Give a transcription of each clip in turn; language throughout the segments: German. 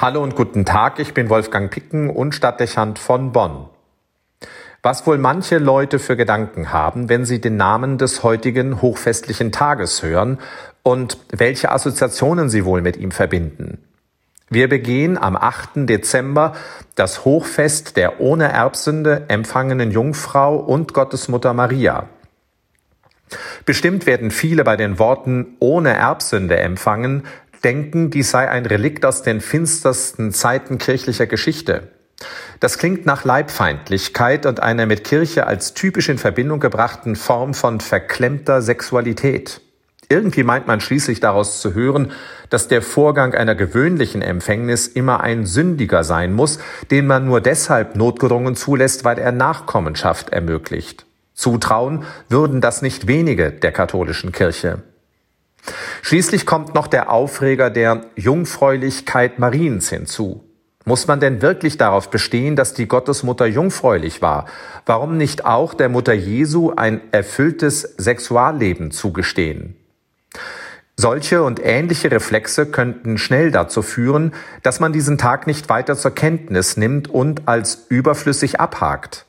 Hallo und guten Tag, ich bin Wolfgang Picken und Stadtdechant von Bonn. Was wohl manche Leute für Gedanken haben, wenn sie den Namen des heutigen hochfestlichen Tages hören und welche Assoziationen sie wohl mit ihm verbinden. Wir begehen am 8. Dezember das Hochfest der ohne Erbsünde empfangenen Jungfrau und Gottesmutter Maria. Bestimmt werden viele bei den Worten ohne Erbsünde empfangen denken, dies sei ein Relikt aus den finstersten Zeiten kirchlicher Geschichte. Das klingt nach Leibfeindlichkeit und einer mit Kirche als typisch in Verbindung gebrachten Form von verklemmter Sexualität. Irgendwie meint man schließlich daraus zu hören, dass der Vorgang einer gewöhnlichen Empfängnis immer ein sündiger sein muss, den man nur deshalb notgedrungen zulässt, weil er Nachkommenschaft ermöglicht. Zutrauen würden das nicht wenige der katholischen Kirche. Schließlich kommt noch der Aufreger der Jungfräulichkeit Mariens hinzu. Muss man denn wirklich darauf bestehen, dass die Gottesmutter jungfräulich war? Warum nicht auch der Mutter Jesu ein erfülltes Sexualleben zugestehen? Solche und ähnliche Reflexe könnten schnell dazu führen, dass man diesen Tag nicht weiter zur Kenntnis nimmt und als überflüssig abhakt.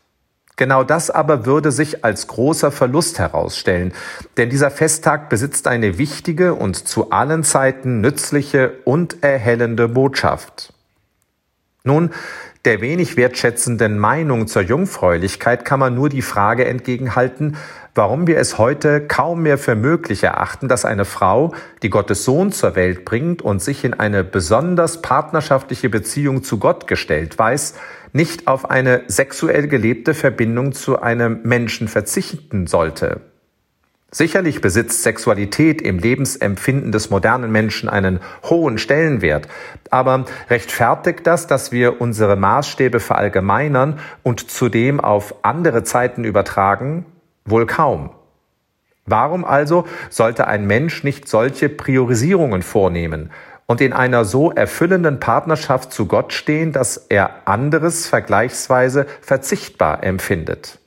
Genau das aber würde sich als großer Verlust herausstellen, denn dieser Festtag besitzt eine wichtige und zu allen Zeiten nützliche und erhellende Botschaft. Nun, der wenig wertschätzenden Meinung zur Jungfräulichkeit kann man nur die Frage entgegenhalten, warum wir es heute kaum mehr für möglich erachten, dass eine Frau, die Gottes Sohn zur Welt bringt und sich in eine besonders partnerschaftliche Beziehung zu Gott gestellt weiß, nicht auf eine sexuell gelebte Verbindung zu einem Menschen verzichten sollte. Sicherlich besitzt Sexualität im Lebensempfinden des modernen Menschen einen hohen Stellenwert, aber rechtfertigt das, dass wir unsere Maßstäbe verallgemeinern und zudem auf andere Zeiten übertragen? Wohl kaum. Warum also sollte ein Mensch nicht solche Priorisierungen vornehmen und in einer so erfüllenden Partnerschaft zu Gott stehen, dass er anderes vergleichsweise verzichtbar empfindet?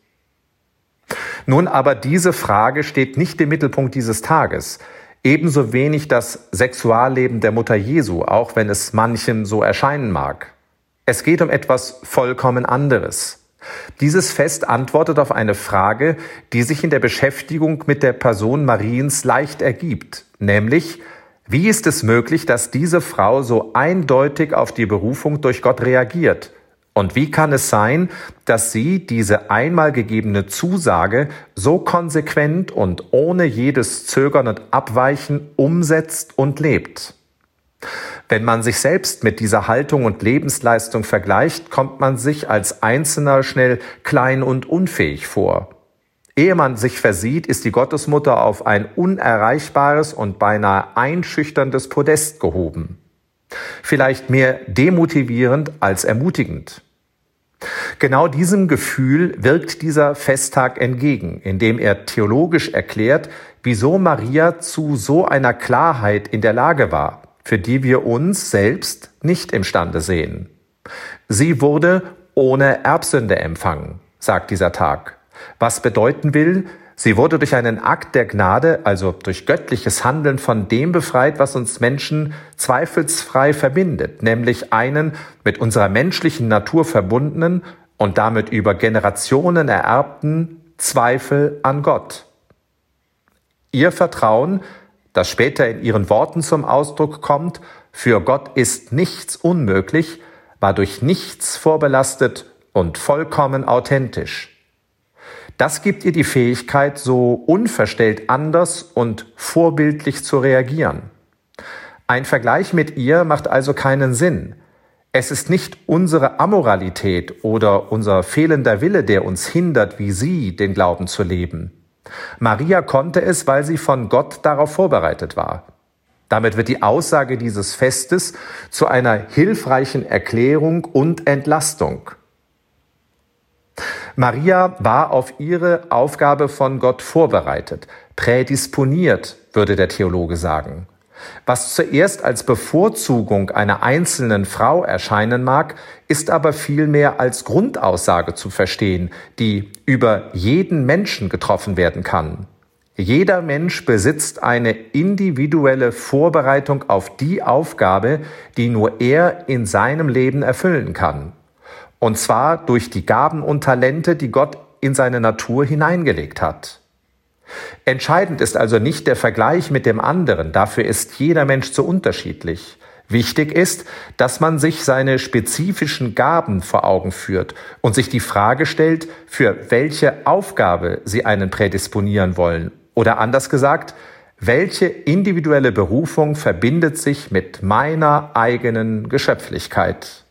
Nun aber diese Frage steht nicht im Mittelpunkt dieses Tages. Ebenso wenig das Sexualleben der Mutter Jesu, auch wenn es manchem so erscheinen mag. Es geht um etwas vollkommen anderes. Dieses Fest antwortet auf eine Frage, die sich in der Beschäftigung mit der Person Mariens leicht ergibt, nämlich wie ist es möglich, dass diese Frau so eindeutig auf die Berufung durch Gott reagiert und wie kann es sein, dass sie diese einmal gegebene Zusage so konsequent und ohne jedes Zögern und Abweichen umsetzt und lebt? Wenn man sich selbst mit dieser Haltung und Lebensleistung vergleicht, kommt man sich als Einzelner schnell klein und unfähig vor. Ehe man sich versieht, ist die Gottesmutter auf ein unerreichbares und beinahe einschüchterndes Podest gehoben vielleicht mehr demotivierend als ermutigend. Genau diesem Gefühl wirkt dieser Festtag entgegen, indem er theologisch erklärt, wieso Maria zu so einer Klarheit in der Lage war, für die wir uns selbst nicht imstande sehen. Sie wurde ohne Erbsünde empfangen, sagt dieser Tag, was bedeuten will, Sie wurde durch einen Akt der Gnade, also durch göttliches Handeln von dem befreit, was uns Menschen zweifelsfrei verbindet, nämlich einen mit unserer menschlichen Natur verbundenen und damit über Generationen ererbten Zweifel an Gott. Ihr Vertrauen, das später in ihren Worten zum Ausdruck kommt, für Gott ist nichts unmöglich, war durch nichts vorbelastet und vollkommen authentisch. Das gibt ihr die Fähigkeit, so unverstellt anders und vorbildlich zu reagieren. Ein Vergleich mit ihr macht also keinen Sinn. Es ist nicht unsere Amoralität oder unser fehlender Wille, der uns hindert, wie sie den Glauben zu leben. Maria konnte es, weil sie von Gott darauf vorbereitet war. Damit wird die Aussage dieses Festes zu einer hilfreichen Erklärung und Entlastung. Maria war auf ihre Aufgabe von Gott vorbereitet, prädisponiert, würde der Theologe sagen. Was zuerst als Bevorzugung einer einzelnen Frau erscheinen mag, ist aber vielmehr als Grundaussage zu verstehen, die über jeden Menschen getroffen werden kann. Jeder Mensch besitzt eine individuelle Vorbereitung auf die Aufgabe, die nur er in seinem Leben erfüllen kann. Und zwar durch die Gaben und Talente, die Gott in seine Natur hineingelegt hat. Entscheidend ist also nicht der Vergleich mit dem anderen, dafür ist jeder Mensch zu unterschiedlich. Wichtig ist, dass man sich seine spezifischen Gaben vor Augen führt und sich die Frage stellt, für welche Aufgabe sie einen prädisponieren wollen. Oder anders gesagt, welche individuelle Berufung verbindet sich mit meiner eigenen Geschöpflichkeit?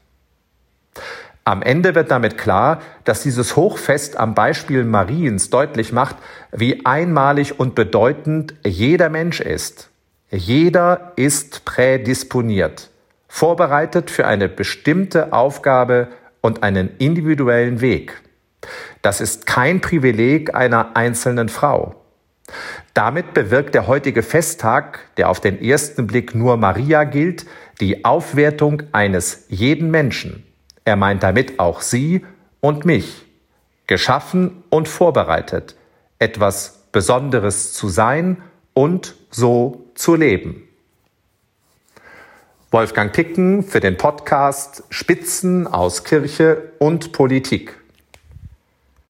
Am Ende wird damit klar, dass dieses Hochfest am Beispiel Mariens deutlich macht, wie einmalig und bedeutend jeder Mensch ist. Jeder ist prädisponiert, vorbereitet für eine bestimmte Aufgabe und einen individuellen Weg. Das ist kein Privileg einer einzelnen Frau. Damit bewirkt der heutige Festtag, der auf den ersten Blick nur Maria gilt, die Aufwertung eines jeden Menschen. Er meint damit auch Sie und mich, geschaffen und vorbereitet, etwas Besonderes zu sein und so zu leben. Wolfgang Picken für den Podcast Spitzen aus Kirche und Politik.